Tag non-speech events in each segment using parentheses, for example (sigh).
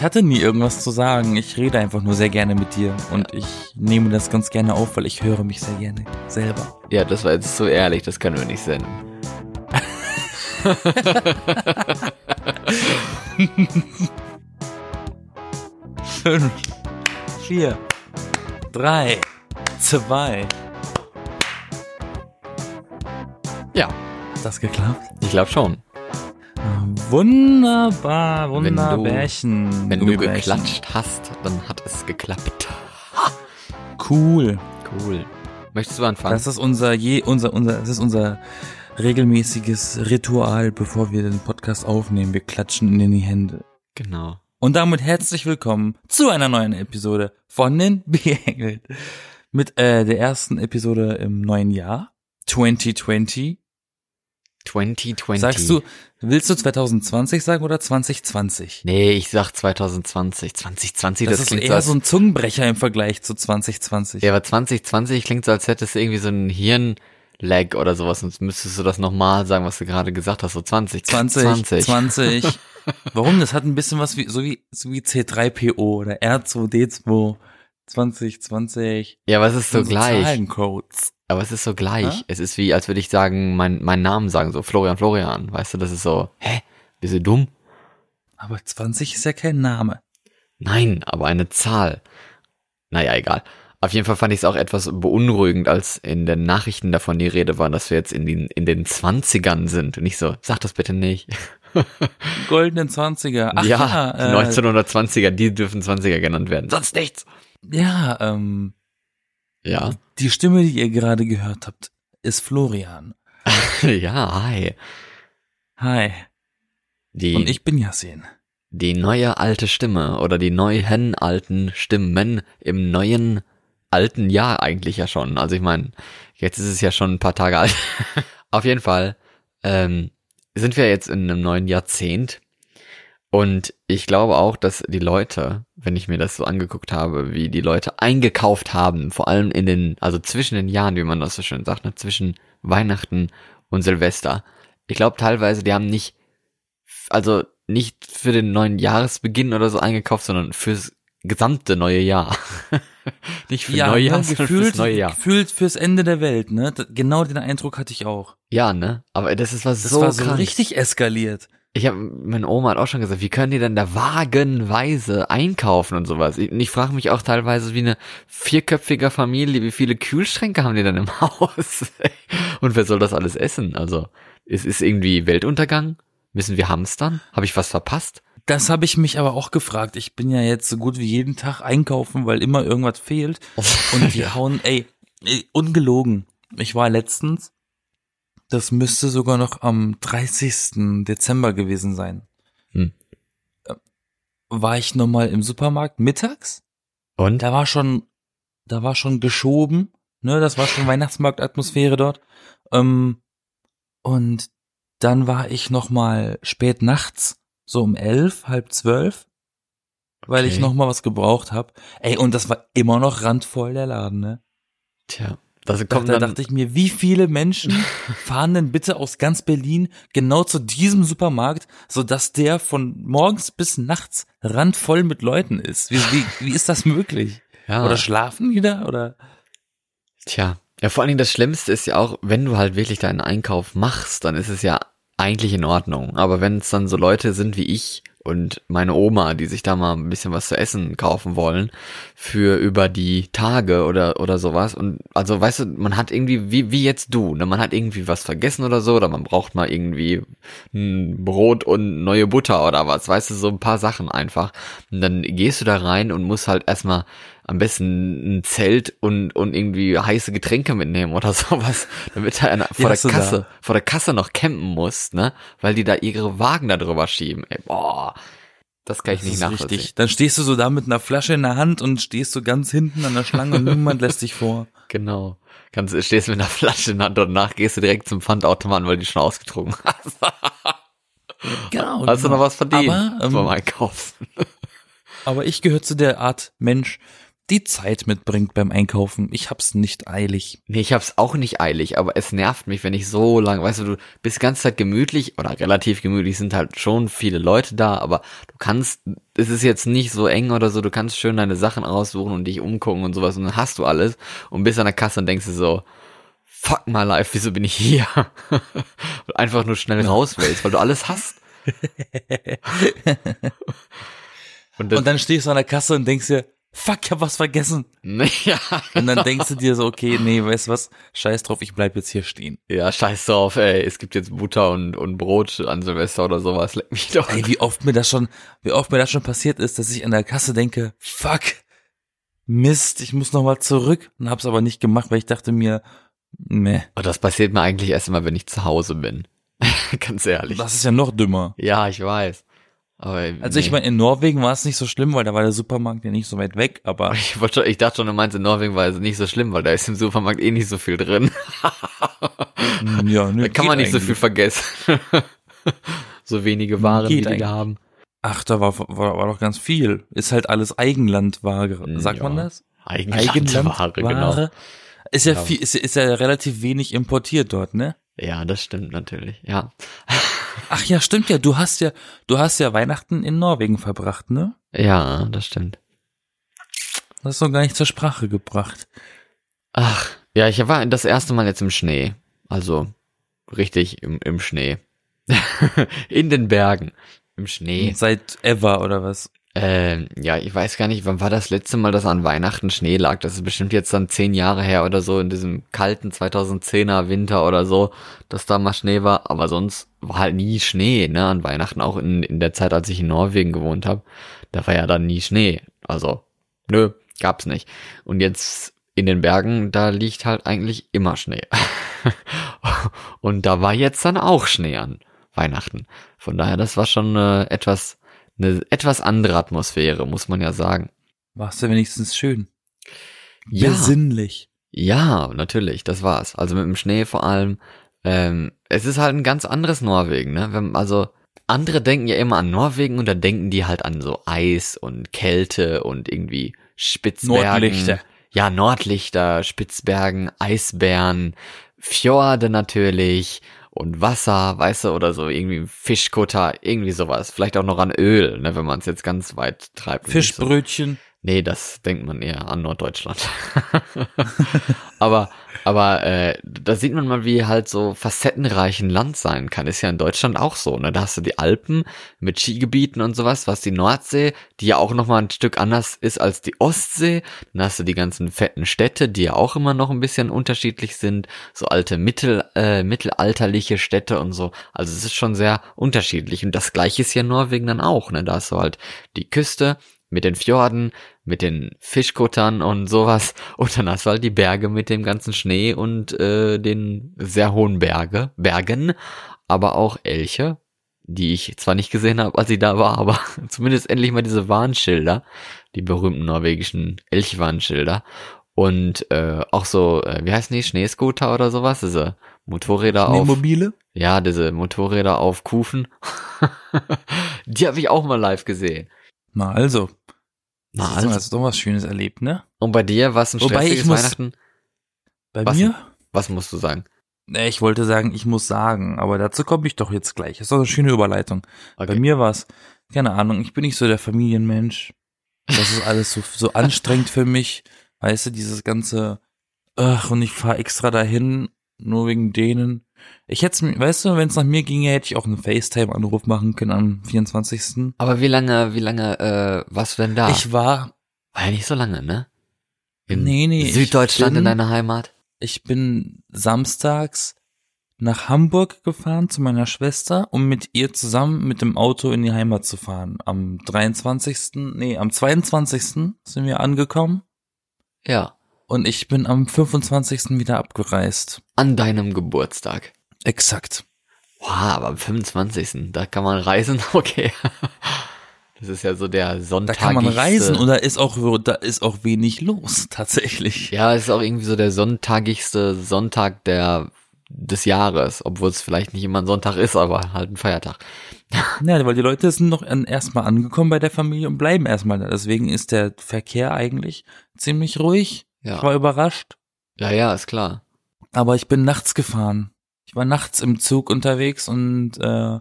Ich hatte nie irgendwas zu sagen. Ich rede einfach nur sehr gerne mit dir. Und ich nehme das ganz gerne auf, weil ich höre mich sehr gerne selber. Ja, das war jetzt so ehrlich, das können wir nicht senden. (laughs) Fünf, vier, drei, zwei. Ja, Hat das geklappt? ich glaube schon. Wunderbar, Wenn du- wunderbärchen. Wenn du geklatscht hast, dann hat es geklappt. Cool. Cool. Möchtest du anfangen? Das ist unser je, unser, unser, das ist unser regelmäßiges Ritual, bevor wir den Podcast aufnehmen. Wir klatschen in die Hände. genau. Und damit herzlich willkommen zu einer neuen Episode von den (laughs) Beengelt. Mit äh, der ersten Episode im neuen Jahr. 2020. 2020. Sagst du, willst du 2020 sagen oder 2020? Nee, ich sag 2020. 2020, Das, das, ist klingt eher so, so ein Zungenbrecher im Vergleich zu 2020. Ja, aber 2020 klingt so, als hättest du irgendwie so ein Hirnlag oder sowas. Sonst müsstest du das nochmal sagen, was du gerade gesagt hast. So 20. 20, 20. 20. Warum? Das hat ein bisschen was wie, so wie, so wie C3PO oder R2D2. 20, 20. Ja, es ist so gleich. Zahlencodes. Aber es ist so gleich. Ja? Es ist wie, als würde ich sagen, mein, meinen Namen sagen, so Florian, Florian. Weißt du, das ist so, hä? Bist du dumm? Aber 20 ist ja kein Name. Nein, aber eine Zahl. Naja, egal. Auf jeden Fall fand ich es auch etwas beunruhigend, als in den Nachrichten davon die Rede war, dass wir jetzt in den, in den Zwanzigern sind. Und ich so, sag das bitte nicht. Goldenen 20er. Ach ja, ja, äh, die 1920er, die dürfen 20er genannt werden. Sonst nichts. ja ähm, Ja. die Stimme, die ihr gerade gehört habt, ist Florian. (laughs) ja, hi. Hi. Die, Und ich bin Yassin. die neue alte Stimme oder die neuen alten Stimmen im neuen alten Jahr eigentlich ja schon. Also ich meine, jetzt ist es ja schon ein paar Tage alt. (laughs) Auf jeden Fall ähm, sind wir jetzt in einem neuen Jahrzehnt. Und ich glaube auch, dass die Leute, wenn ich mir das so angeguckt habe, wie die Leute eingekauft haben, vor allem in den, also zwischen den Jahren, wie man das so schön sagt, ne, zwischen Weihnachten und Silvester. Ich glaube teilweise, die haben nicht, also nicht für den neuen Jahresbeginn oder so eingekauft, sondern fürs gesamte neue Jahr. (laughs) nicht für Neujahr, ne, (laughs) sondern gefühlt, fürs neue Jahr. gefühlt fürs Ende der Welt, ne? Genau den Eindruck hatte ich auch. Ja, ne? Aber das ist was Das so war so krank. richtig eskaliert. Ich habe, meine Oma hat auch schon gesagt, wie können die denn da wagenweise einkaufen und sowas? Ich, ich frage mich auch teilweise, wie eine vierköpfige Familie, wie viele Kühlschränke haben die denn im (laughs) Haus? und wer soll das alles essen? Also, es ist irgendwie Weltuntergang? Müssen wir hamstern? Habe ich was verpasst? Das habe ich mich aber auch gefragt. Ich bin ja jetzt so gut wie jeden Tag einkaufen, weil immer irgendwas fehlt. (laughs) Und die hauen, ey, ey, ungelogen. Ich war letztens, das müsste sogar noch am 30. Dezember gewesen sein. Hm. Äh, War ich nochmal im Supermarkt mittags? Und? Da war schon, da war schon geschoben, ne, das war schon Weihnachtsmarktatmosphäre dort. Ähm, und dann war ich nochmal spät nachts, so um elf, halb zwölf, weil ich Okay. nochmal was gebraucht habe. Ey, und das war immer noch randvoll der Laden, ne? Tja, das Da, kommt da dann, dachte ich mir, wie viele Menschen (laughs) fahren denn bitte aus ganz Berlin genau zu diesem Supermarkt, sodass der von morgens bis nachts randvoll mit Leuten ist? Wie, wie, wie ist das möglich? ja. Oder schlafen die da? Oder? Tja, ja, vor allen Dingen das Schlimmste ist ja auch, wenn du halt wirklich deinen Einkauf machst, dann ist es ja eigentlich in Ordnung. Aber wenn es dann so Leute sind wie ich und meine Oma, die sich da mal ein bisschen was zu essen kaufen wollen, für über die Tage oder, oder sowas. Und also, weißt du, man hat irgendwie, wie, wie jetzt du, ne, man hat irgendwie was vergessen oder so, oder man braucht mal irgendwie ein Brot und neue Butter oder was, weißt du, so ein paar Sachen einfach. Und dann gehst du da rein und musst halt erstmal am besten ein Zelt und, und irgendwie heiße Getränke mitnehmen oder (laughs) sowas, damit einer vor der du da? Kasse, vor der Kasse noch campen musst, ne, weil die da ihre Wagen da drüber schieben. Ey, boah, das kann ich Das nicht ist nachvollziehen. richtig. Dann stehst du so da mit einer Flasche in der Hand und stehst so ganz hinten an der Schlange und niemand lässt dich vor. (laughs) Genau. Kannst, stehst mit einer Flasche in der Hand und danach gehst du direkt zum Pfandautomaten, weil du die schon ausgetrunken (laughs) hast. Genau. Hast du noch was verdient Aber, ähm, beim Einkaufen? Aber ich gehöre zu der Art Mensch, die Zeit mitbringt beim Einkaufen. Ich hab's nicht eilig. Nee, ich hab's auch nicht eilig, aber es nervt mich, wenn ich so lang, weißt du, du bist die ganze Zeit gemütlich oder relativ gemütlich, sind halt schon viele Leute da, aber du kannst, es ist jetzt nicht so eng oder so, du kannst schön deine Sachen aussuchen und dich umgucken und sowas und dann hast du alles und bist an der Kasse und denkst dir so, fuck my life, wieso bin ich hier? (laughs) und einfach nur schnell raus willst, weil du alles hast. (laughs) und, und dann stehst du an der Kasse und denkst dir, fuck, ich hab was vergessen. (laughs) Ja, Und dann denkst du dir so, okay, nee, weißt du was, scheiß drauf, ich bleib jetzt hier stehen. ja, scheiß drauf, ey, es gibt jetzt Butter und, und Brot an Silvester oder sowas, leck mich doch. Ey, wie oft mir das schon, wie oft mir das schon passiert ist, dass ich an der Kasse denke, fuck, Mist, ich muss nochmal zurück und hab's aber nicht gemacht, weil ich dachte mir, meh, Und das passiert mir eigentlich erst immer, wenn ich zu Hause bin. (laughs) Ganz ehrlich. das ist ja noch dümmer. Ja, ich weiß. Aber Also ich nee. meine, in Norwegen war es nicht so schlimm, weil da war der Supermarkt ja nicht so weit weg, aber (laughs) ich, schon, ich dachte schon, du meinst in Norwegen war es nicht so schlimm, weil da ist im Supermarkt eh nicht so viel drin. mm, ja, (laughs) nö, Da kann man nicht so viel vergessen. (laughs) so wenige Waren, Geht die eigentlich. da haben. Ach, da war, war, war doch ganz viel. Ist halt alles Eigenlandware. Sagt Ja. man das? Eigenlandware, genau. Ist ja, Ja. viel, ist, ist ja relativ wenig importiert dort, ne? Ja, das stimmt natürlich, ja. Ach ja, stimmt ja. Du hast ja, du hast ja Weihnachten in Norwegen verbracht, ne? Ja, das stimmt. Das ist doch gar nicht zur Sprache gebracht. Ach, ja, ich war das erste Mal jetzt im Schnee. Also richtig im, im Schnee. (laughs) In den Bergen. Im Schnee. Seit ever oder was? Ähm, ja, ich weiß gar nicht, wann war das letzte Mal, dass an Weihnachten Schnee lag? Das ist bestimmt jetzt dann zehn Jahre her oder so, in diesem kalten 2010er Winter oder so, dass da mal Schnee war. Aber sonst war halt nie Schnee, ne, an Weihnachten, auch in, in der Zeit, als ich in Norwegen gewohnt habe. Da war ja dann nie Schnee. Also, nö, gab's nicht. Und jetzt in den Bergen, da liegt halt eigentlich immer Schnee. (laughs) Und da war jetzt dann auch Schnee an Weihnachten. Von daher, das war schon äh, etwas eine etwas andere Atmosphäre, muss man ja sagen. Warst du wenigstens schön? Ja. Besinnlich. Ja, natürlich, das war's. Also mit dem Schnee vor allem. Ähm, es ist halt ein ganz anderes Norwegen, ne? Wenn, also andere denken ja immer an Norwegen und da denken die halt an so Eis und Kälte und irgendwie Spitzbergen. Nordlichter. Ja, Nordlichter, Spitzbergen, Eisbären, Fjorde natürlich und Wasser, weißt du, oder so irgendwie Fischkutter, irgendwie sowas. Vielleicht auch noch an Öl, ne, wenn man es jetzt ganz weit treibt. nicht so- Fischbrötchen. Nee, das denkt man eher an Norddeutschland. (laughs) aber aber äh, da sieht man mal, wie halt so facettenreich ein Land sein kann. Ist ja in Deutschland auch so. Ne? Da hast du die Alpen mit Skigebieten und sowas, was die Nordsee, die ja auch noch mal ein Stück anders ist als die Ostsee. Dann hast du die ganzen fetten Städte, die ja auch immer noch ein bisschen unterschiedlich sind. So alte Mittel, äh, mittelalterliche Städte und so. Also es ist schon sehr unterschiedlich. Und das gleiche ist ja in Norwegen dann auch. Ne? Da hast du halt die Küste mit den Fjorden, mit den Fischkuttern und sowas. Und dann hast du halt die Berge mit dem ganzen Schnee und äh, den sehr hohen Berge, Bergen, aber auch Elche, die ich zwar nicht gesehen habe, als ich da war, aber (laughs) zumindest endlich mal diese Warnschilder, die berühmten norwegischen Elchwarnschilder. Und äh, auch so, äh, wie heißen die, Schneescooter oder sowas, diese Motorräder auf. Schneemobile? Ja, diese Motorräder auf Kufen. (laughs) die habe ich auch mal live gesehen. Na also. Na also. Hast du doch was Schönes erlebt, ne? Und bei dir, was ein Wobei, stressiges ich muss- Weihnachten? Bei Was mir? Was musst du sagen? Ich wollte sagen, ich muss sagen, aber dazu komme ich doch jetzt gleich. Das ist doch eine schöne Überleitung. Okay. Bei mir war's, keine Ahnung, ich bin nicht so der Familienmensch. Das ist alles so, so (laughs) anstrengend für mich. Weißt du, dieses ganze, ach, und ich fahre extra dahin, nur wegen denen. Ich hätte weißt du, wenn es nach mir ginge, hätte ich auch einen FaceTime-Anruf machen können am 24. Aber wie lange, wie lange, äh, warst du denn da? Ich war, War ja nicht so lange, ne? In Nee, nee, Süddeutschland in bin- deiner Heimat? ich bin samstags nach Hamburg gefahren zu meiner Schwester, um mit ihr zusammen mit dem Auto in die Heimat zu fahren. Am 23., nee, am 22. sind wir angekommen Ja. Und ich bin am 25. wieder abgereist. An deinem Geburtstag. Exakt. Wow, aber am 25. Da kann man reisen, (laughs) okay. Das ist ja so der Da Sonntag. kann man reisen und da ist auch, da ist auch wenig los, (laughs) tatsächlich. Ja, es ist auch irgendwie so der sonntagigste Sonntag der, des Jahres, obwohl es vielleicht nicht immer ein Sonntag ist, aber halt ein Feiertag. (laughs) Ja, weil die Leute sind noch erstmal angekommen bei der Familie und bleiben erstmal da. Deswegen ist der Verkehr eigentlich ziemlich ruhig. Ja. Ich war überrascht. Ja, ja, ist klar. Aber ich bin nachts gefahren. Ich war nachts im Zug unterwegs und äh,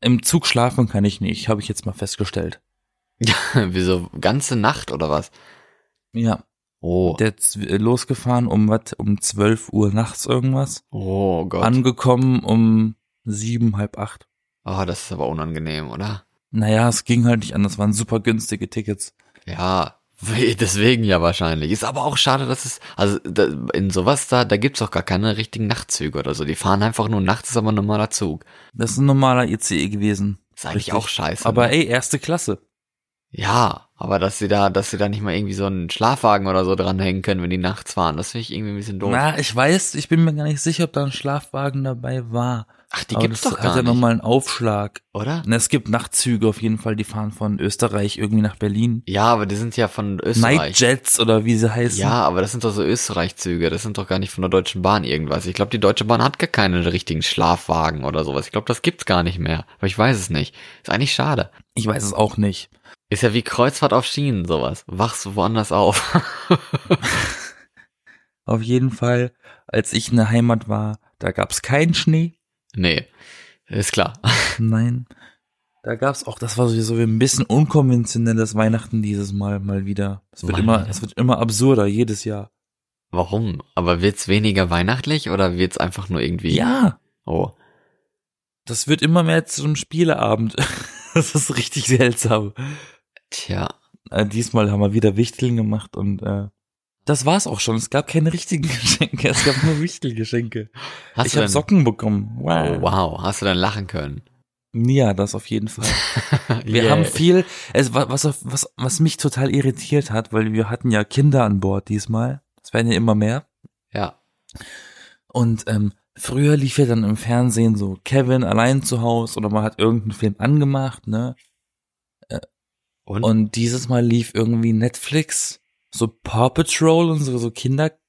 im Zug schlafen kann ich nicht, habe ich jetzt mal festgestellt. (laughs) Wieso ganze Nacht oder was? Ja. Oh. Der ist losgefahren um was, um 12 Uhr nachts irgendwas. Oh Gott. Angekommen um sieben, halb acht. oh, das ist aber unangenehm, oder? Naja, es ging halt nicht anders, waren super günstige Tickets. Ja, deswegen ja wahrscheinlich. Ist aber auch schade, dass es, also da, in sowas da, da gibt's auch gar keine richtigen Nachtzüge oder so. Die fahren einfach nur nachts, ist aber ein normaler Zug. Das ist ein normaler ICE gewesen. Ist eigentlich Richtig. auch scheiße. Aber ne? ey, erste Klasse. Ja, aber dass sie da, dass sie da nicht mal irgendwie so einen Schlafwagen oder so dranhängen können, wenn die nachts fahren, das finde ich irgendwie ein bisschen doof. Na, ich weiß, ich bin mir gar nicht sicher, ob da ein Schlafwagen dabei war. Ach, die Aber gibt's das doch hat gar ja nicht, nochmal einen Aufschlag. oder? Na, es gibt Nachtzüge auf jeden Fall, die fahren von Österreich irgendwie nach Berlin. Ja, aber die sind ja von Österreich. Nightjets oder wie sie heißen. Ja, aber das sind doch so Österreich-Züge, das sind doch gar nicht von der Deutschen Bahn irgendwas. Ich glaube, die Deutsche Bahn hat gar keinen richtigen Schlafwagen oder sowas. Ich glaube, das gibt's gar nicht mehr. Aber ich weiß es nicht. Ist eigentlich schade. Ich weiß es auch nicht. Ist ja wie Kreuzfahrt auf Schienen, sowas. Wachst du woanders auf. (laughs) Auf jeden Fall, als ich in der Heimat war, da gab's keinen Schnee. Nee, ist klar. Nein. Da gab's auch, das war sowieso ein bisschen unkonventionelles Weihnachten dieses Mal mal wieder. Es wird immer, es wird immer absurder jedes Jahr. Warum? Aber wird's weniger weihnachtlich oder wird's einfach nur irgendwie? Ja, Oh. das wird immer mehr zu einem Spieleabend. (laughs) das ist richtig seltsam. Tja. Äh, diesmal haben wir wieder Wichteln gemacht und äh, das war's auch schon. Es gab keine richtigen (laughs) Geschenke, es gab nur Wichtelgeschenke. Hast ich du habe Socken bekommen. Oh, Wow. wow. Hast du dann lachen können? Ja, das auf jeden Fall. (laughs) Wir Yeah. haben viel, es, wa- was, was, was mich total irritiert hat, weil wir hatten ja Kinder an Bord diesmal. Es werden ja immer mehr. Ja. Und ähm, früher lief ja dann im Fernsehen so Kevin allein zu Hause oder man hat irgendeinen Film angemacht, ne? Und? Und dieses Mal lief irgendwie Netflix, so Paw Patrol und so, so Kinderzeug,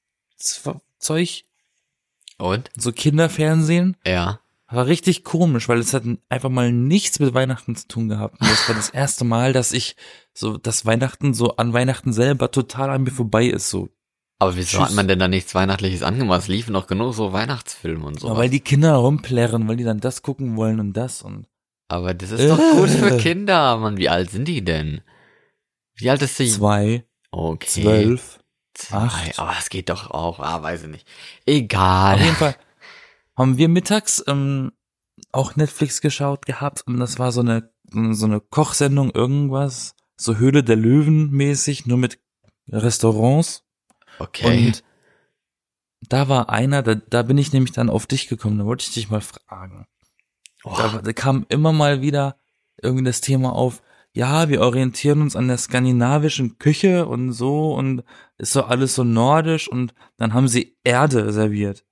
Und? so Kinderfernsehen. Ja. War richtig komisch, weil es hat einfach mal nichts mit Weihnachten zu tun gehabt. Und das war das erste Mal, dass ich so, dass Weihnachten so an Weihnachten selber total an mir vorbei ist, so. Aber wieso Tschüss. hat man denn da nichts Weihnachtliches angemacht? Es liefen noch genug so Weihnachtsfilme und so. Ja, weil die Kinder rumplärren, weil die dann das gucken wollen und das und. Aber das ist doch gut für. (laughs) Kinder, Mann. Wie alt sind die denn? Wie alt ist die? Zwei, Okay. zwölf. Acht. Aber es geht doch auch. Ah, weiß ich nicht. Egal. Auf jeden Fall (laughs) haben wir mittags ähm, auch Netflix geschaut gehabt und das war so eine so eine Kochsendung irgendwas, so Höhle der Löwen mäßig, nur mit Restaurants Okay. und da war einer, da, da bin ich nämlich dann auf dich gekommen, da wollte ich dich mal fragen. Oh, Da, da kam immer mal wieder irgendwie das Thema auf, ja, wir orientieren uns an der skandinavischen Küche und so und ist so alles so nordisch und dann haben sie Erde serviert.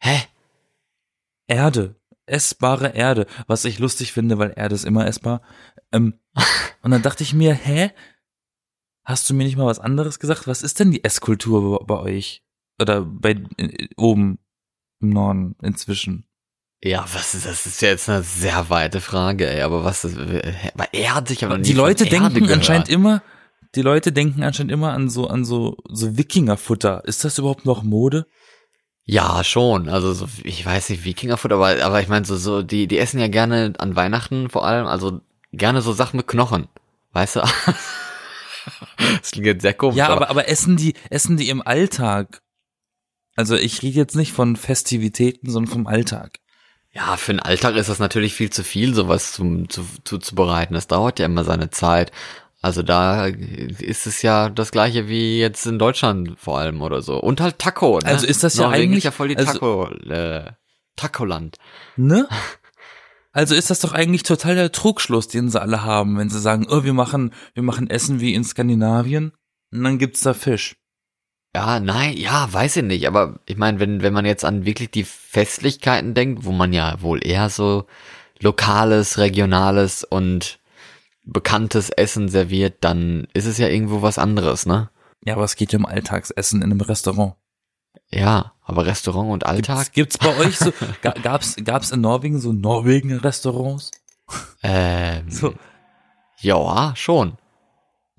hä? Erde. Essbare Erde. Was ich lustig finde, weil Erde ist immer essbar. Ähm, (laughs) und dann dachte ich mir, hä? Hast du mir nicht mal was anderes gesagt? Was ist denn die Esskultur bei, bei euch? Oder bei äh, oben im Norden inzwischen? Ja, was ist das? Das ist ja jetzt eine sehr weite Frage, ey. Aber was ist, aber Erde, ich habe Die Leute denken gehört. anscheinend immer, die Leute denken anscheinend immer an so, an so, so Wikingerfutter. Ist das überhaupt noch Mode? Ja, schon. Also so, ich weiß nicht, Wikingerfood, aber, aber ich meine, so, so, die, die essen ja gerne an Weihnachten vor allem, also gerne so Sachen mit Knochen. Weißt du? (laughs) das klingt jetzt sehr komisch. Ja, aber, aber essen die, essen die im Alltag? Also ich rede jetzt nicht von Festivitäten, sondern vom Alltag. Ja, für den Alltag ist das natürlich viel zu viel, sowas zum, zu, zuzubereiten. Das dauert ja immer seine Zeit. Also da ist es ja das gleiche wie jetzt in Deutschland vor allem oder so. Und halt Taco. Ne? Also ist das ja Norwegen eigentlich- ist ja voll die also- Taco, äh, Tacoland. Ne? (laughs) Also ist das doch eigentlich total der Trugschluss, den sie alle haben, wenn sie sagen, oh, wir machen, wir machen Essen wie in Skandinavien und dann gibt's da Fisch. Ja, nein, ja, weiß ich nicht. Aber ich meine, wenn, wenn man jetzt an wirklich die Festlichkeiten denkt, wo man ja wohl eher so lokales, regionales und bekanntes Essen serviert, dann ist es ja irgendwo was anderes, ne? Ja, aber es geht ja um Alltagsessen in einem Restaurant. Ja, aber Restaurant und Alltag? Gibt's, gibt's bei euch so, (laughs) ga- gab's, gab's in Norwegen so Norwegen-Restaurants? Ähm, So. ja, schon.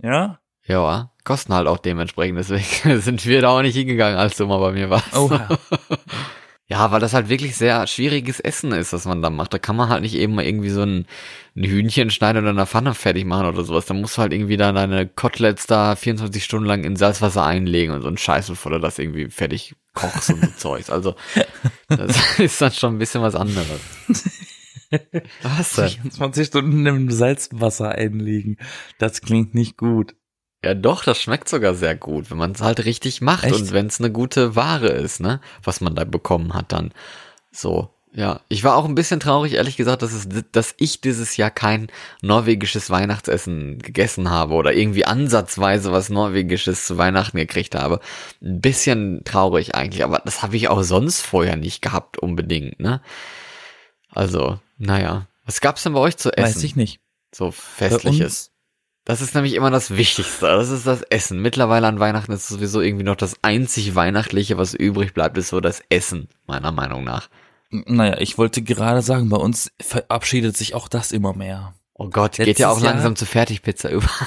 Ja? Ja, kosten halt auch dementsprechend, deswegen (laughs) sind wir da auch nicht hingegangen, als du mal bei mir warst. Oha. (laughs) Ja, weil das halt wirklich sehr schwieriges Essen ist, was man da macht. Da kann man halt nicht eben mal irgendwie so ein, ein Hühnchen schneiden oder in der Pfanne fertig machen oder sowas. Da musst du halt irgendwie da deine Koteletts da 24 Stunden lang in Salzwasser einlegen und so ein Scheiß, bevor du das irgendwie fertig kochst und so (laughs) Zeugs. Also, das ist dann schon ein bisschen was anderes. Was denn? 24 Stunden im Salzwasser einlegen. Das klingt nicht gut. Ja, doch, das schmeckt sogar sehr gut, wenn man es halt richtig macht Echt? und wenn es eine gute Ware ist, ne, was man da bekommen hat dann. So, ja. Ich war auch ein bisschen traurig, ehrlich gesagt, dass es, dass ich dieses Jahr kein norwegisches Weihnachtsessen gegessen habe oder irgendwie ansatzweise was norwegisches zu Weihnachten gekriegt habe. Ein bisschen traurig eigentlich, aber das habe ich auch sonst vorher nicht gehabt unbedingt, ne? Also, naja. Was gab's denn bei euch zu essen? Weiß ich nicht. So festliches. Das ist nämlich immer das Wichtigste. Das ist das Essen. Mittlerweile an Weihnachten ist sowieso irgendwie noch das einzig Weihnachtliche, was übrig bleibt, ist so das Essen, meiner Meinung nach. naja, ich wollte gerade sagen, bei uns verabschiedet sich auch das immer mehr. Oh Gott, geht Letztes ja auch Jahr- langsam zu Fertigpizza über. (laughs)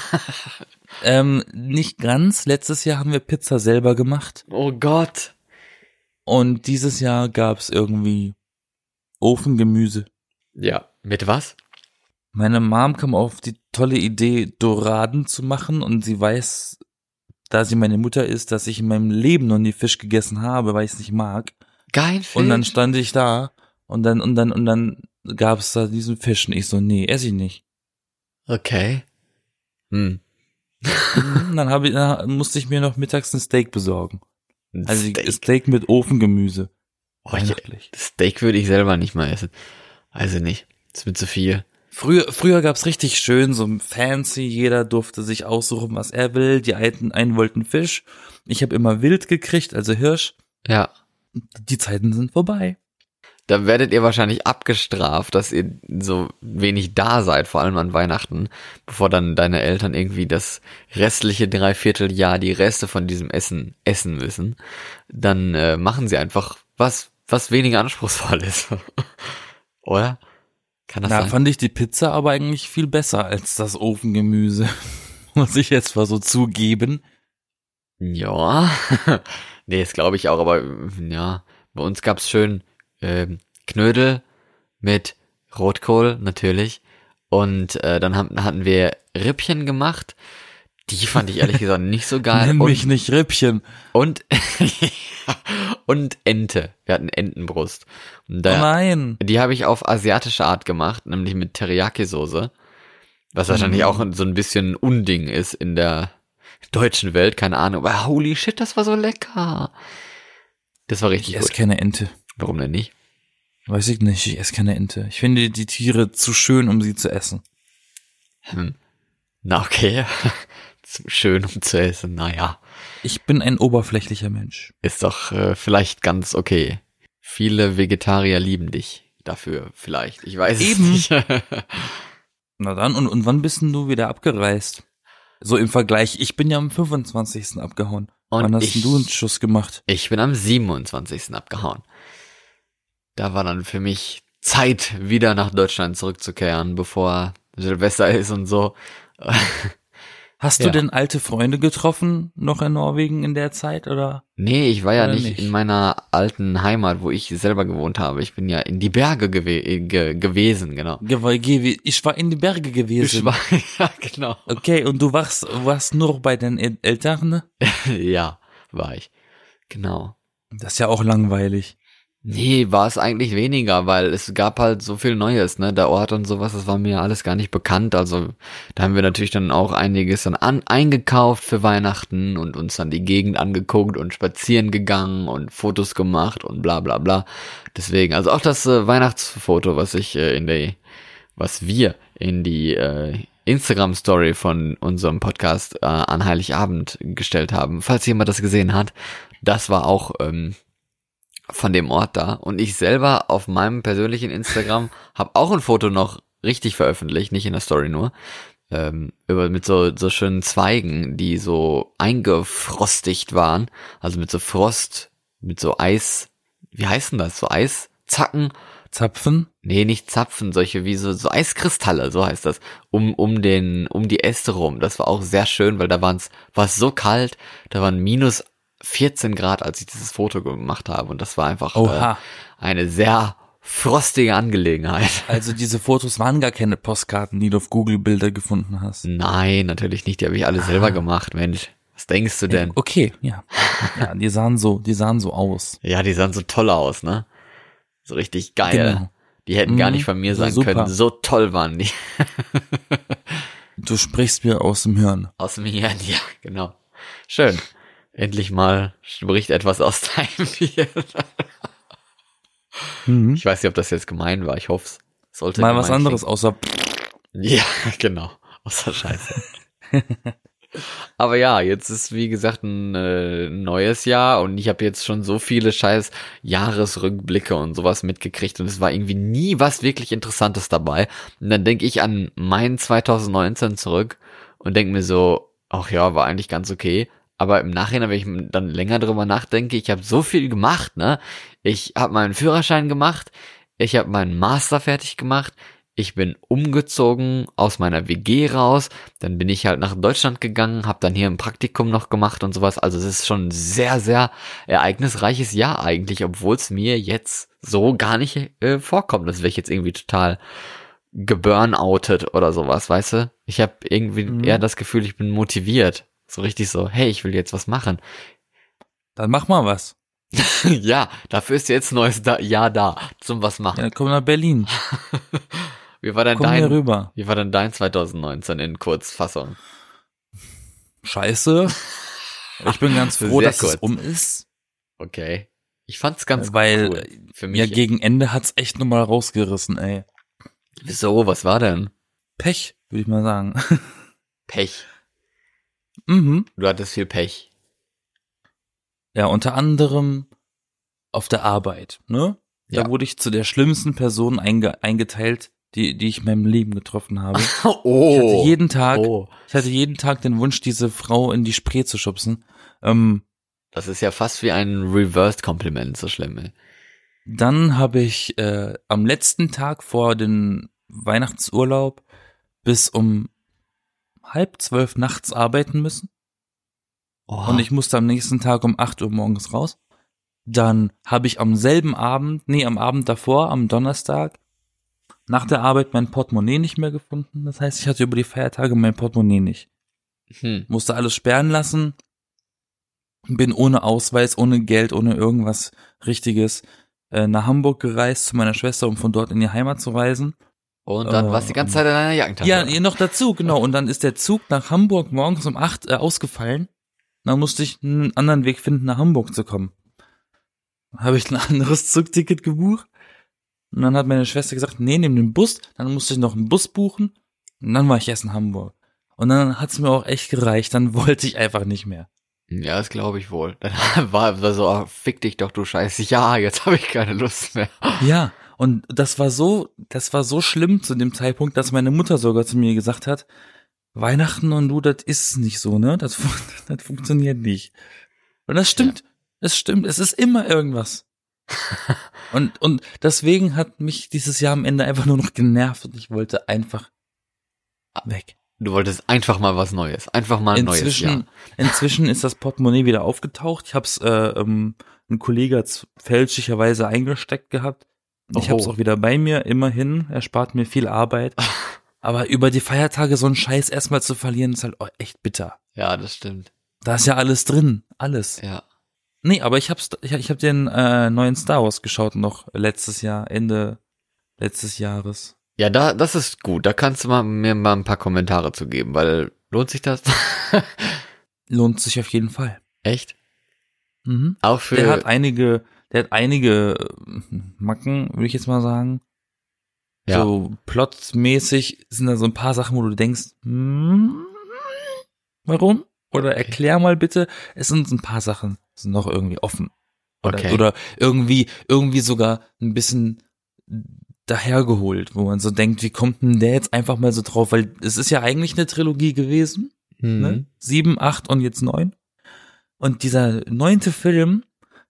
Ähm, nicht ganz. Letztes Jahr haben wir Pizza selber gemacht. Oh Gott. Und dieses Jahr gab's irgendwie Ofengemüse. Ja, mit was? Meine Mom kam auf die tolle Idee, Doraden zu machen und sie weiß, da sie meine Mutter ist, dass ich in meinem Leben noch nie Fisch gegessen habe, weil ich es nicht mag. Geil Fisch. Und dann stand ich da und dann und dann und dann gab's da diesen Fisch und ich so, nee, esse ich nicht. okay. Hm. (laughs) Dann habe ich, dann musste ich mir noch mittags ein Steak besorgen. Ein Also Steak. Steak, mit Ofengemüse. Oh, ich. Steak würde ich selber nicht mal essen. Also nicht. Das ist mir zu viel. Früher, früher gab's richtig schön, so fancy, jeder durfte sich aussuchen, was er will. Die einen, einen wollten Fisch. Ich habe immer Wild gekriegt, also Hirsch. Ja. Die Zeiten sind vorbei. Da werdet ihr wahrscheinlich abgestraft, dass ihr so wenig da seid, vor allem an Weihnachten, bevor dann deine Eltern irgendwie das restliche Dreivierteljahr die Reste von diesem Essen essen müssen. Dann äh, machen sie einfach was, was weniger anspruchsvoll ist. (laughs) Oder? Kann das Da sein? fand ich die Pizza aber eigentlich viel besser als das Ofengemüse. (laughs) Muss ich jetzt mal so zugeben. Ja. (laughs) nee, das glaube ich auch, aber ja, bei uns gab's schön ähm, Knödel mit Rotkohl natürlich und äh, dann haben, hatten wir Rippchen gemacht. Die fand ich ehrlich gesagt nicht so geil. Nenn und, mich nicht Rippchen. und (laughs) und Ente. Wir hatten Entenbrust. Und Oh da, nein. die habe ich auf asiatische Art gemacht, nämlich mit Teriyaki-Soße. Was wahrscheinlich Mhm. auch so ein bisschen Unding ist in der deutschen Welt, keine Ahnung. Aber holy shit, das war so lecker. Das war richtig Ich esse gut. keine Ente. Warum denn nicht? Weiß ich nicht, ich esse keine Ente. Ich finde die Tiere zu schön, um sie zu essen. Hm. Na okay. (laughs) Schön um zu essen, naja. Ich bin ein oberflächlicher Mensch. Ist doch äh, vielleicht ganz okay. Viele Vegetarier lieben dich dafür, vielleicht. Ich weiß Eben. es nicht. (laughs) Na dann, und, und wann bist denn du wieder abgereist? So im Vergleich, ich bin ja am 25. abgehauen. Und wann hast ich- denn du einen Schuss gemacht? Ich bin am 27. abgehauen. Da war dann für mich Zeit, wieder nach Deutschland zurückzukehren, bevor Silvester ist und so. (laughs) Hast Ja. du denn alte Freunde getroffen, noch in Norwegen in der Zeit, oder? Nee, ich war ja nicht, nicht? in meiner alten Heimat, wo ich selber gewohnt habe. Ich bin ja in die Berge gewe äh, ge gewesen, genau. Ge- ge- Ich war in die Berge gewesen. Ich war, (laughs) ja, genau. Okay, und du warst, warst nur bei den El Eltern? ne? (laughs) ja, war ich. Genau. Das ist ja auch langweilig. Nee, war es eigentlich weniger, weil es gab halt so viel Neues, ne? Der Ort und sowas, das war mir alles gar nicht bekannt. Also da haben wir natürlich dann auch einiges dann an, eingekauft für Weihnachten und uns dann die Gegend angeguckt und spazieren gegangen und Fotos gemacht und bla bla bla. Deswegen, also auch das äh, Weihnachtsfoto, was ich äh, in die, was wir in die äh, Instagram-Story von unserem Podcast äh, an Heiligabend gestellt haben, falls jemand das gesehen hat, das war auch ähm, von dem Ort da. Und ich selber auf meinem persönlichen Instagram (laughs) habe auch ein Foto noch richtig veröffentlicht, nicht in der Story nur. Ähm, über, mit so, so schönen Zweigen, die so eingefrostigt waren, also mit so Frost mit so Eis, wie heißen das? So Eiszacken? Zapfen? Nee, nicht Zapfen, solche wie so, so Eiskristalle, so heißt das, um, um den, um die Äste rum. Das war auch sehr schön, weil da waren's, war es so kalt, da waren minus 14 Grad, als ich dieses Foto gemacht habe. Und das war einfach äh, eine sehr frostige Angelegenheit. (laughs) Also diese Fotos waren gar keine Postkarten, die du auf Google Bilder gefunden hast. Nein, natürlich nicht. Die habe ich alle selber gemacht, Mensch. Was denkst du denn? Okay, ja. Ja, die sahen so, die sahen so aus. Ja, die sahen so toll aus, ne? So richtig geil. Genau. Die hätten gar Mhm, nicht von mir sein super. können. So toll waren die. Du sprichst mir aus dem Hirn. Aus dem Hirn, (laughs) ja, genau. Schön. Endlich mal spricht etwas aus (laughs) deinem Hirn. Mhm. Ich weiß nicht, ob das jetzt gemein war. Ich hoffe es. Sollte Mal was anderes klingen. außer Ja, (laughs) genau. Außer Scheiße. (laughs) Aber ja, jetzt ist wie gesagt ein äh, neues Jahr und ich habe jetzt schon so viele scheiß Jahresrückblicke und sowas mitgekriegt und es war irgendwie nie was wirklich Interessantes dabei. Und dann denke ich an mein 2019 zurück und denke mir so, ach ja, war eigentlich ganz okay. Aber im Nachhinein, wenn ich dann länger drüber nachdenke, ich habe so viel gemacht, ne? Ich habe meinen Führerschein gemacht, ich habe meinen Master fertig gemacht, ich bin umgezogen aus meiner WG raus, dann bin ich halt nach Deutschland gegangen, habe dann hier ein Praktikum noch gemacht und sowas. Also es ist schon ein sehr, sehr ereignisreiches Jahr eigentlich, obwohl es mir jetzt so gar nicht äh, vorkommt, dass wäre ich jetzt irgendwie total geburnoutet oder sowas, weißt du? Ich habe irgendwie Mhm. eher das Gefühl, ich bin motiviert. So richtig so, hey, ich will jetzt was machen. Dann mach mal was. (laughs) ja, dafür ist jetzt ein neues da Jahr da, zum was Ja, machen. dann komm nach Berlin. (laughs) Wie war denn Komm dein, rüber. wie war denn dein 2019 in Kurzfassung? Scheiße. Ich bin ganz froh, dass kurz. es um ist. Okay. Ich fand's ganz Weil, cool. Für mich. Ja, gegen Ende hat's echt nochmal rausgerissen, ey. Wieso? Was war denn? Pech, würde ich mal sagen. (laughs) Pech. Mhm. Du hattest viel Pech. Ja, unter anderem auf der Arbeit, ne? Da Ja. wurde ich zu der schlimmsten Person einge eingeteilt, die, die ich in meinem Leben getroffen habe. Oh. (laughs) Ich hatte jeden Tag, oh. ich hatte jeden Tag den Wunsch, diese Frau in die Spree zu schubsen. Ähm, Das ist ja fast wie ein Reversed-Kompliment, so schlimm. Ey. dann habe ich äh, am letzten Tag vor den Weihnachtsurlaub bis um halb zwölf nachts arbeiten müssen. Oh. Und ich musste am nächsten Tag um 8 Uhr morgens raus. Dann habe ich am selben Abend, nee, am Abend davor, am Donnerstag, nach der Arbeit mein Portemonnaie nicht mehr gefunden. Das heißt, ich hatte über die Feiertage mein Portemonnaie nicht. hm. Musste alles sperren lassen. Bin ohne Ausweis, ohne Geld, ohne irgendwas Richtiges äh, nach Hamburg gereist zu meiner Schwester, um von dort in die Heimat zu reisen. Und dann Oh, warst du die ganze Zeit in deiner Jackentasche. Ja, noch dazu, genau. Und dann ist der Zug nach Hamburg morgens um acht äh, ausgefallen. Dann musste ich einen anderen Weg finden, nach Hamburg zu kommen. Habe ich ein (laughs) anderes Zugticket gebucht. Und dann hat meine Schwester gesagt, nee, nimm den Bus. Dann musste ich noch einen Bus buchen. Und dann war ich erst in Hamburg. Und dann hat's mir auch echt gereicht. Dann (laughs) wollte ich einfach nicht mehr. Ja, das glaube ich wohl. Dann (laughs) war, so, fick dich doch, du Scheiße. Ja, jetzt habe ich keine Lust mehr. Ja, und das war so, das war so schlimm zu dem Zeitpunkt, dass meine Mutter sogar zu mir gesagt hat, Weihnachten und du, das ist nicht so, ne? Das, (laughs) das funktioniert nicht. Und das stimmt. Es stimmt. Es ist immer irgendwas. (laughs) und, und deswegen hat mich dieses Jahr am Ende einfach nur noch genervt und ich wollte einfach weg. Du wolltest einfach mal was Neues. Einfach mal ein neues Jahr. Inzwischen, (laughs) inzwischen ist das Portemonnaie wieder aufgetaucht. Ich hab's, äh, ähm, ein Kollege hat's fälschlicherweise eingesteckt gehabt. Ich Oho. hab's auch wieder bei mir, immerhin. Er spart mir viel Arbeit. (laughs) Aber über die Feiertage so einen Scheiß erstmal zu verlieren, ist halt oh, echt bitter. Ja, das stimmt. Da ist ja alles drin. Alles. Ja. Nee, aber ich hab's, ich, ich hab den äh, neuen Star Wars geschaut noch letztes Jahr, Ende letztes Jahres. Ja, da, das ist gut. Da kannst du mal, mir mal ein paar Kommentare zu geben, weil lohnt sich das? (laughs) Lohnt sich auf jeden Fall. Echt? Mhm. Auch für. Der hat einige, der hat einige äh, Macken, würde ich jetzt mal sagen. Ja. So plotmäßig sind da so ein paar Sachen, wo du denkst, hm, warum? Oder erklär mal bitte. Es sind ein paar Sachen, sind noch irgendwie offen. Oder, Okay. oder irgendwie, irgendwie sogar ein bisschen dahergeholt, wo man so denkt, wie kommt denn der jetzt einfach mal so drauf? Weil es ist ja eigentlich eine Trilogie gewesen Mhm. ne? Sieben, acht und jetzt neun. Und dieser neunte Film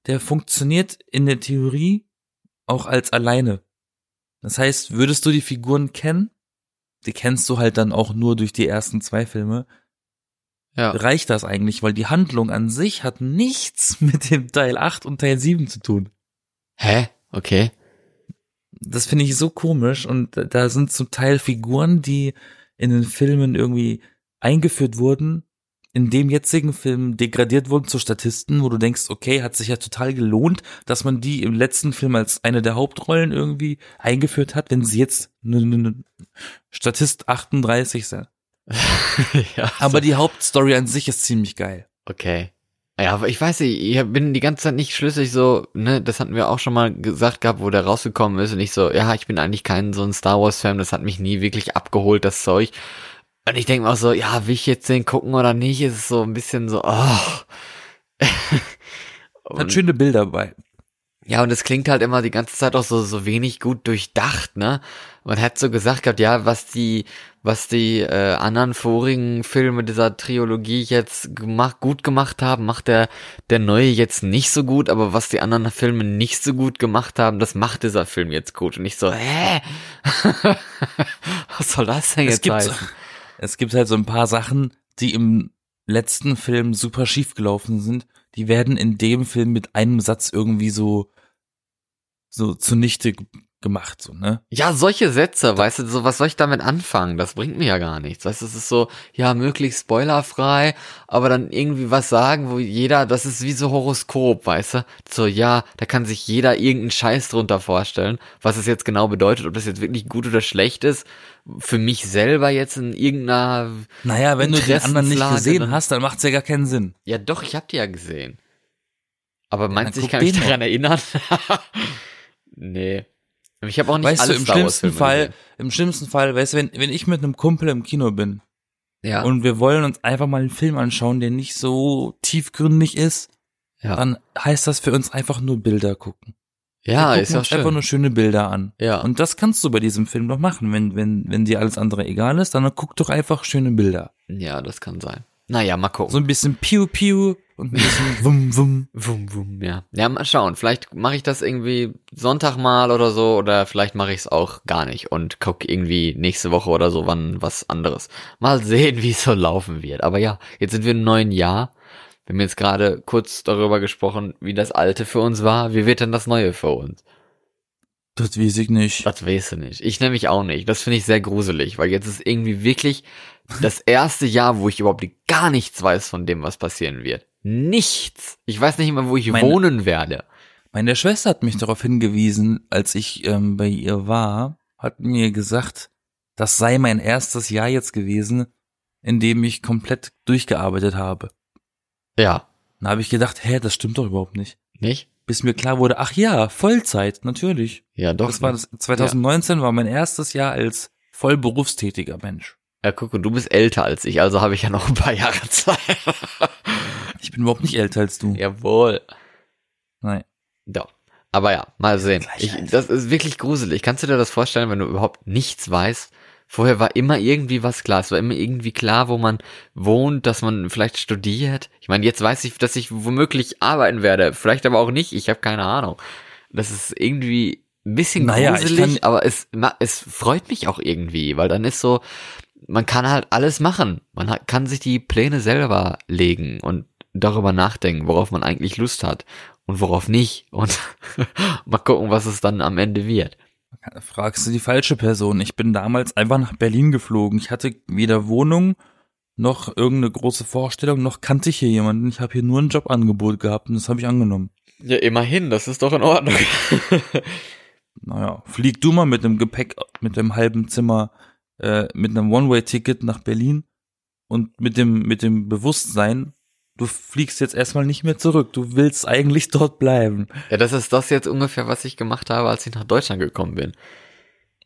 der funktioniert in der Theorie auch als alleine. Das heißt, würdest du die Figuren kennen, die kennst du halt dann auch nur durch die ersten zwei Filme, Ja. reicht das eigentlich, weil die Handlung an sich hat nichts (laughs) mit dem Teil 8 und Teil 7 zu tun. Hä? Okay. Das finde ich so komisch und da sind zum Teil Figuren, die in den Filmen irgendwie eingeführt wurden, in dem jetzigen Film degradiert wurden zu Statisten, wo du denkst, okay, hat sich ja total gelohnt, dass man die im letzten Film als eine der Hauptrollen irgendwie eingeführt hat, wenn sie jetzt Statist 38 sind. (laughs) ja. Aber die Hauptstory an sich ist ziemlich geil. Okay. Ja, aber ich weiß nicht, ich bin die ganze Zeit nicht schlüssig so, ne, das hatten wir auch schon mal gesagt gehabt, wo der rausgekommen ist und ich so, ja, ich bin eigentlich kein so ein Star Wars Fan, das hat mich nie wirklich abgeholt, das Zeug. Und ich denke mir auch so, ja, will ich jetzt den gucken oder nicht, ist es so ein bisschen so, oh. (laughs) Hat Und- schöne Bilder bei. Ja, und es klingt halt immer die ganze Zeit auch so, so wenig gut durchdacht, ne? Man hat so gesagt gehabt, ja, was die, was die äh, anderen vorigen Filme dieser Trilogie jetzt gemacht, gut gemacht haben, macht der, der neue jetzt nicht so gut, aber was die anderen Filme nicht so gut gemacht haben, das macht dieser Film jetzt gut. Und ich so, hä? (laughs) was soll das denn Es jetzt gibt, heißen? Es gibt halt so ein paar Sachen, die im letzten Film super schief gelaufen sind. Die werden in dem Film mit einem Satz irgendwie so, so zunichte gemacht, so, ne? Ja, solche Sätze, weißt du, so was soll ich damit anfangen? Das bringt mir ja gar nichts. Weißt du, es ist so, ja, möglichst spoilerfrei, aber dann irgendwie was sagen, wo jeder, das ist wie so Horoskop, weißt du? So, ja, da kann sich jeder irgendeinen Scheiß drunter vorstellen, was es jetzt genau bedeutet, ob das jetzt wirklich gut oder schlecht ist. Für mich selber jetzt in irgendeiner, Naja, wenn du den anderen nicht gesehen hast, dann macht's ja gar keinen Sinn. ja doch, ich hab die ja gesehen. Aber meinst du, ich kann mich daran erinnern? (laughs) nee. Ich habe auch nicht weißt du, alle im Star schlimmsten Fall, gesehen. im schlimmsten Fall, weißt du, wenn, wenn ich mit einem Kumpel im Kino bin Ja. und wir wollen uns einfach mal einen Film anschauen, der nicht so tiefgründig ist, ja. dann heißt das für uns einfach nur Bilder gucken. ja, ist ja schön. einfach nur schöne Bilder an. Ja. Und das kannst du bei diesem Film doch machen. Wenn, wenn, wenn dir alles andere egal ist, dann guck doch einfach schöne Bilder. Ja, das kann sein. Naja, mal gucken. So ein bisschen Piu Piu und ein bisschen Wum Wum. Wum, wum, ja. Ja, mal schauen. Vielleicht mache ich das irgendwie Sonntag mal oder so oder vielleicht mache ich es auch gar nicht und guck irgendwie nächste Woche oder so wann was anderes. Mal (laughs) sehen, wie es so laufen wird. Aber ja, jetzt sind wir im neuen Jahr. Wir haben jetzt gerade kurz darüber gesprochen, wie das alte für uns war. Wie wird denn das neue für uns? Das weiß ich nicht. Das weißt du nicht. Ich nämlich auch nicht. Das finde ich sehr gruselig, weil jetzt ist irgendwie wirklich das erste Jahr, wo ich überhaupt gar nichts weiß von dem, was passieren wird. Nichts. Ich weiß nicht mal, wo ich Meine- wohnen werde. Meine Schwester hat mich darauf hingewiesen, als ich ähm, bei ihr war, hat mir gesagt, das sei mein erstes Jahr jetzt gewesen, in dem ich komplett durchgearbeitet habe. Ja. Dann habe ich gedacht, hä, das stimmt doch überhaupt nicht. Nicht? Bis mir klar wurde, ach ja, Vollzeit, natürlich. Ja, doch. Das war das 2019 war mein erstes Jahr als voll berufstätiger Mensch. Ja, guck, und du bist älter als ich, also habe ich ja noch ein paar Jahre Zeit. (laughs) Ich bin überhaupt nicht älter als du. Jawohl. Nein. Doch. Aber ja, mal sehen. Ich, das ist wirklich gruselig. Kannst du dir das vorstellen, wenn du überhaupt nichts weißt? Vorher war immer irgendwie was klar. Es war immer irgendwie klar, wo man wohnt, dass man vielleicht studiert. Ich meine, jetzt weiß ich, dass ich womöglich arbeiten werde. Vielleicht aber auch nicht. Ich habe keine Ahnung. Das ist irgendwie ein bisschen Naja, gruselig, aber es, es freut mich auch irgendwie, weil dann ist so, man kann halt alles machen. Man kann sich die Pläne selber legen und darüber nachdenken, worauf man eigentlich Lust hat und worauf nicht. Und (laughs) mal gucken, was es dann am Ende wird. Fragst du die falsche Person. Ich bin damals einfach nach Berlin geflogen. Ich hatte weder Wohnung noch irgendeine große Vorstellung, noch kannte ich hier jemanden. Ich habe hier nur ein Jobangebot gehabt und das habe ich angenommen. Ja, immerhin, das ist doch in Ordnung. (laughs) Naja, flieg du mal mit dem Gepäck, mit dem halben Zimmer, äh, mit einem One-Way-Ticket nach Berlin und mit dem, mit dem Bewusstsein, du fliegst jetzt erstmal nicht mehr zurück. Du willst eigentlich (laughs) dort bleiben. ja, das ist das jetzt ungefähr, was ich gemacht habe, als ich nach Deutschland gekommen bin.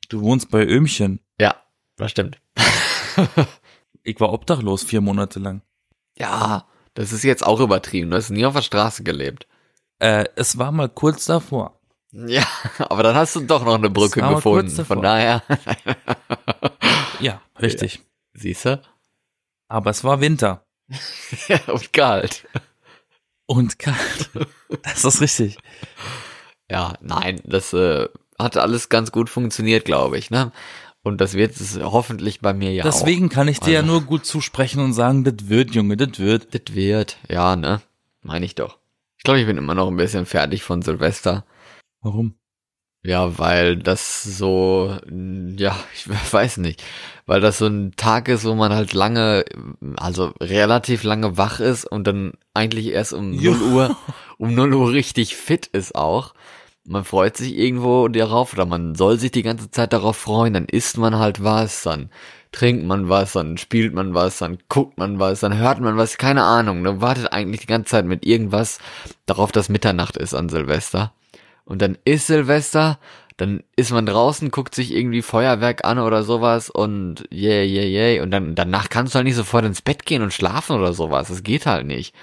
Du wohnst bei Ömchen. Ja, das stimmt. (laughs) Ich war obdachlos vier Monate lang. Ja, das ist jetzt auch übertrieben. Du hast nie auf der Straße gelebt. Äh, es war mal kurz davor. Ja, (laughs) aber dann hast du doch noch eine Brücke gefunden. kurz davor. Von daher, Ja, richtig. siehst du? Aber es war Winter. Ja, (laughs) und kalt. und kalt. Das ist richtig. Ja, nein, das äh, hat alles ganz gut funktioniert, glaube ich, ne? Und das wird es hoffentlich bei mir ja Deswegen auch. kann ich dir ja Also- nur gut zusprechen und sagen, das wird, Junge, das wird. Das wird, ja, ne? Meine ich doch. Ich glaube, ich bin immer noch ein bisschen fertig von Silvester. Warum? Ja, weil das so, ja, ich (laughs) weiß nicht, weil das so ein Tag ist, wo man halt lange, also relativ lange wach ist und dann eigentlich erst um Jo. 0 Uhr, um 0 Uhr richtig fit ist auch. Man freut sich irgendwo darauf oder man soll sich die ganze Zeit darauf freuen, dann isst man halt was, dann trinkt man was, dann spielt man was, dann guckt man was, dann hört man was, keine Ahnung, dann wartet eigentlich die ganze Zeit mit irgendwas darauf, dass Mitternacht ist an Silvester. Und dann ist Silvester, dann ist man draußen, guckt sich irgendwie Feuerwerk an oder sowas und yay, yay, yay. Und dann danach kannst du halt nicht sofort ins Bett gehen und schlafen oder sowas. Das geht halt nicht.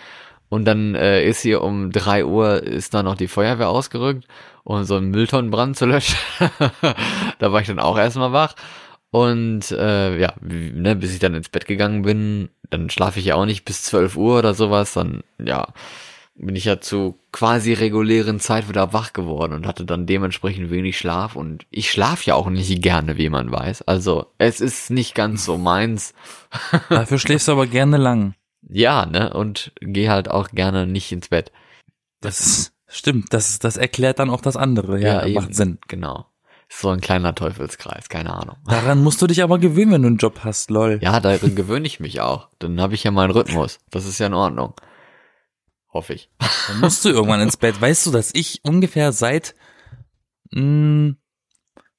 Und dann äh, ist hier um drei Uhr ist da noch die Feuerwehr ausgerückt, um so einen Mülltonnenbrand zu löschen. (laughs) da war ich dann auch erstmal wach. Und äh, ja, ne, bis ich dann ins Bett gegangen bin, dann schlafe ich ja auch nicht bis 12 Uhr oder sowas, dann ja, bin ich ja zu quasi regulären Zeit wieder wach geworden und hatte dann dementsprechend wenig Schlaf und ich schlafe ja auch nicht gerne, wie man weiß. Also es ist nicht ganz so meins. (laughs) Dafür schläfst du aber gerne lang. Ja, ne? Und geh halt auch gerne nicht ins Bett. Das ist, stimmt, das, das erklärt dann auch das andere. Ja, eben. macht Sinn. Genau. Ist so ein kleiner Teufelskreis, keine Ahnung. (laughs) Daran musst du dich aber gewöhnen, wenn du einen Job hast, lol. Ja, darin gewöhne ich mich auch. Dann habe ich ja meinen Rhythmus. Das ist ja in Ordnung. Hoffe ich. Dann musst du irgendwann ins Bett. Weißt du, dass ich ungefähr seit, mh,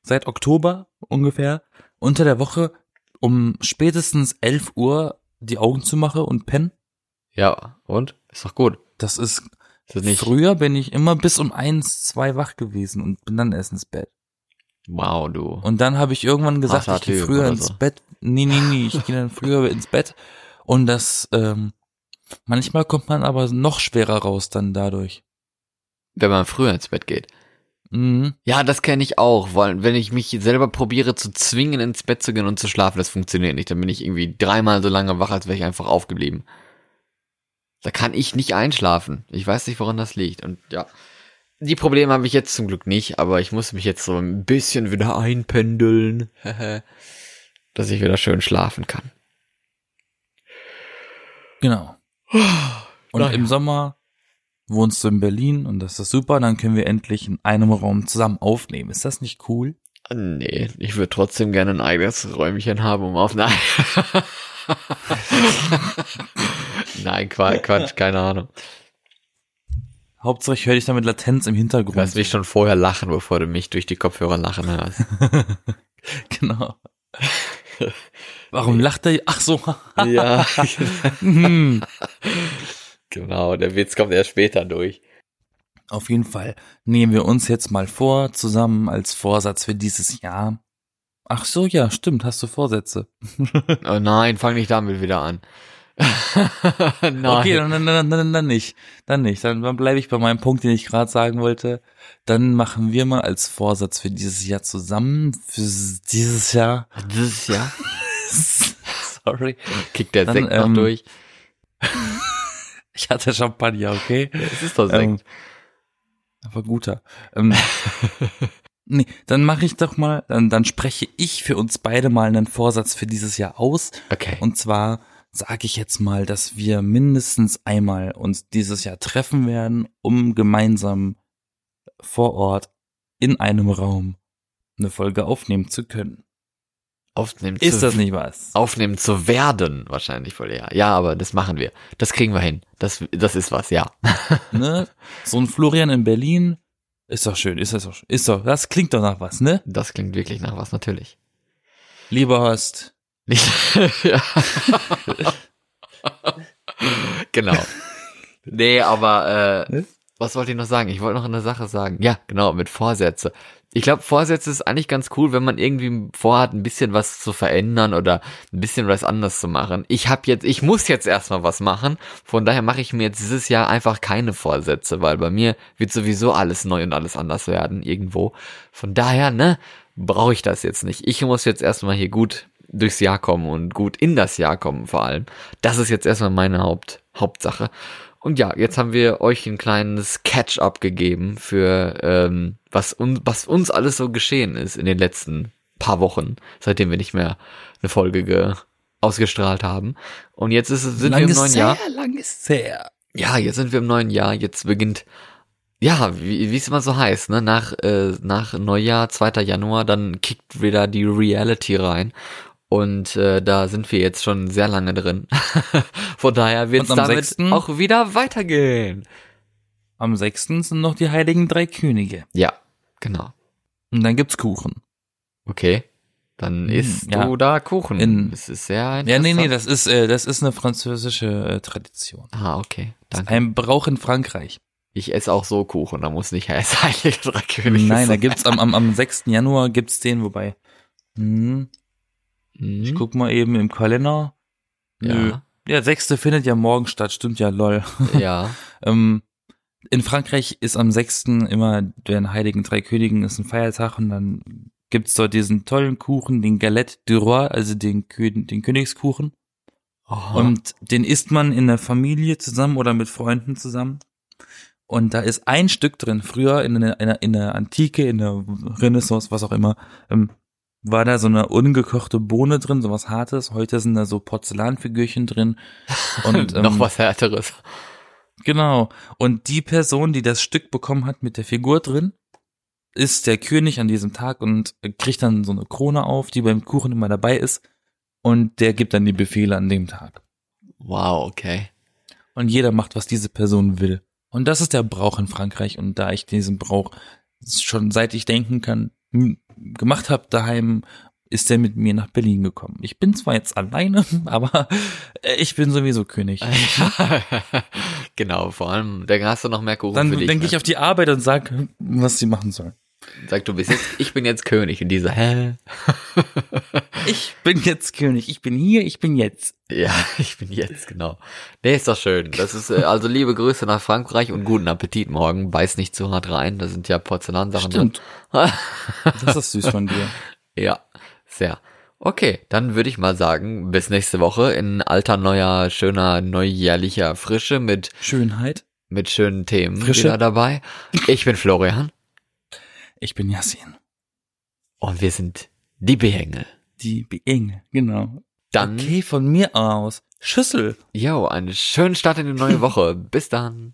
seit Oktober ungefähr unter der Woche um spätestens 11 Uhr die Augen zu mache und penne? Ja, und? Ist doch gut. Das ist, Ist das nicht? früher bin ich immer bis um eins, zwei wach gewesen und bin dann erst ins Bett. Wow, du. Und dann habe ich irgendwann gesagt, Krasser ich gehe früher ins so. Bett. Nee, nee, nee, ich gehe dann früher ins Bett. Und das, ähm, manchmal kommt man aber noch schwerer raus dann dadurch. Wenn man früher ins Bett geht. Mhm. Ja, das kenne ich auch, weil wenn ich mich selber probiere zu zwingen, ins Bett zu gehen und zu schlafen, das funktioniert nicht. Dann bin ich irgendwie dreimal so lange wach, als wäre ich einfach aufgeblieben. Da kann ich nicht einschlafen. Ich weiß nicht, woran das liegt. Und ja, die Probleme habe ich jetzt zum Glück nicht, aber ich muss mich jetzt so ein bisschen wieder einpendeln, (laughs) dass ich wieder schön schlafen kann. Genau. Und Naja. im Sommer wohnst du in Berlin und das ist super, dann können wir endlich in einem Raum zusammen aufnehmen. Ist das nicht cool? Nee, ich würde trotzdem gerne ein eigenes Räumchen haben, um auf... (laughs) Nein, Nein Quatsch, Quatsch, keine Ahnung. Hauptsache ich höre dich da mit Latenz im Du Hintergrund. lässt mich schon vorher lachen, bevor du mich durch die Kopfhörer lachen hörst. (laughs) genau. (laughs) Warum lacht er? Ach so. (laughs) ja, Hm. genau, der Witz kommt erst später durch. Auf jeden Fall nehmen wir uns jetzt mal vor, zusammen als Vorsatz für dieses Jahr. Ach so, ja, stimmt, hast du Vorsätze. (laughs) Oh nein, fang nicht damit wieder an. (laughs) nein. Okay, dann, dann, dann, dann, dann nicht. Dann nicht. Dann, dann bleibe ich bei meinem Punkt, den ich gerade sagen wollte. Dann machen wir mal als Vorsatz für dieses Jahr zusammen, für dieses Jahr. Dieses Jahr (laughs) Sorry. kickt der Dann, Sekt ähm, noch durch. (laughs) Ich hatte Champagner, okay? Es ist doch Ähm, Sekt. aber guter. Ähm, (laughs) nee, dann mache ich doch mal, dann, dann spreche ich für uns beide mal einen Vorsatz für dieses Jahr aus. okay. Und zwar sage ich jetzt mal, dass wir mindestens einmal uns dieses Jahr treffen werden, um gemeinsam vor Ort in einem Raum eine Folge aufnehmen zu können. Aufnehmen Ist zu, das nicht was? aufnehmen zu werden, wahrscheinlich wohl eher. Ja, aber das machen wir. Das kriegen wir hin. Das, das ist was, ja. (laughs) Ne? So ein Florian in Berlin ist doch schön, ist das doch, ist doch, das klingt doch nach was, ne? Das klingt wirklich nach was, natürlich. Lieber Horst, Nicht, (laughs) ja. (laughs) genau. Nee, aber äh, Was? wollte ich noch sagen? Ich wollte noch eine Sache sagen. Ja, genau, mit Vorsätze. Ich glaube, Vorsätze ist eigentlich ganz cool, wenn man irgendwie vorhat, ein bisschen was zu verändern oder ein bisschen was anders zu machen. Ich habe jetzt, ich muss jetzt erstmal was machen. Von daher mache ich mir jetzt dieses Jahr einfach keine Vorsätze, weil bei mir wird sowieso alles neu und alles anders werden irgendwo. Von daher, ne, brauche ich das jetzt nicht. Ich muss jetzt erstmal hier gut durchs Jahr kommen und gut in das Jahr kommen vor allem. Das ist jetzt erstmal meine Haupt, Hauptsache. Und ja, jetzt haben wir euch ein kleines Catch-up gegeben für ähm, was, un was uns alles so geschehen ist in den letzten paar Wochen, seitdem wir nicht mehr eine Folge ge ausgestrahlt haben. Und jetzt ist, es- sind wir im neuen Jahr. lang ist her. Ja, jetzt sind wir im neuen Jahr. Jetzt beginnt, ja, wie wie es immer so heißt, ne? Nach, äh, nach Neujahr, 2. Januar, dann kickt wieder die Reality rein. Und äh, da sind wir jetzt schon sehr lange drin. (laughs) Von daher wird es damit 6. auch wieder weitergehen. Am 6. sind noch die heiligen drei Könige. Ja, genau. Und dann gibt's Kuchen. Okay. Dann Hm, isst ja. du da Kuchen. In- das ist sehr Ja, interessant. nee, nee, das ist, äh, das ist eine französische äh, Tradition. Ah, okay. Danke. Ein Brauch in Frankreich. Ich esse auch so Kuchen, da muss nicht erst (laughs) heilige drei Könige Nein, da sein. gibt's am, am, am 6. Januar gibt's den, wobei. Hm, Mhm. ich guck mal eben im Kalender. Nö. Ja. Der 6. findet ja morgen statt, stimmt ja, lol. Ja. (laughs) Ähm, in Frankreich ist am 6. immer den Heiligen Drei Königen ist ein Feiertag und dann gibt's dort diesen tollen Kuchen, den Galette du Roi, also den, Kö den Königskuchen. Aha. Und den isst man in der Familie zusammen oder mit Freunden zusammen. Und da ist ein Stück drin. Früher in der, in der, in der Antike, in der Renaissance, was auch immer, ähm, war da so eine ungekochte Bohne drin, sowas Hartes. Heute sind da so Porzellanfigürchen drin. (laughs) Und, ähm, noch was härteres. Genau. Und die Person, die das Stück bekommen hat mit der Figur drin, ist der König an diesem Tag und kriegt dann so eine Krone auf, die beim Kuchen immer dabei ist. Und der gibt dann die Befehle an dem Tag. Wow, okay. Und jeder macht, was diese Person will. Und das ist der Brauch in Frankreich. Und da ich diesen Brauch schon seit ich denken kann gemacht habe daheim, ist er mit mir nach Berlin gekommen. Ich bin zwar jetzt alleine, (laughs) aber äh, ich bin sowieso König. (laughs) genau, vor allem, dann hast du noch mehr Kuchen Dann denke ne? ich auf die Arbeit und sag, was sie machen sollen. Sag, du bist jetzt, ich bin jetzt König. Und diese, hä? (laughs) Ich bin jetzt König. Ich bin hier, ich bin jetzt. Ja, ich bin jetzt, genau. Nee, ist doch schön. Das ist, äh, also liebe Grüße nach Frankreich und guten Appetit morgen. Beiß nicht zu hart rein, da sind ja Porzellansachen Stimmt. drin. (laughs) Das ist süß von dir. Ja, sehr. Okay, dann würde ich mal sagen, bis nächste Woche in alter, neuer, schöner, neujährlicher Frische mit, Schönheit. mit schönen Themen Frische. wieder dabei. Ich bin Florian Ich bin Yassin. und wir sind die Behänge. Die Enge, genau. Dann, Okay, von mir aus. Schüssel. yo, einen schönen Start in die neue Woche. (laughs) Bis dann.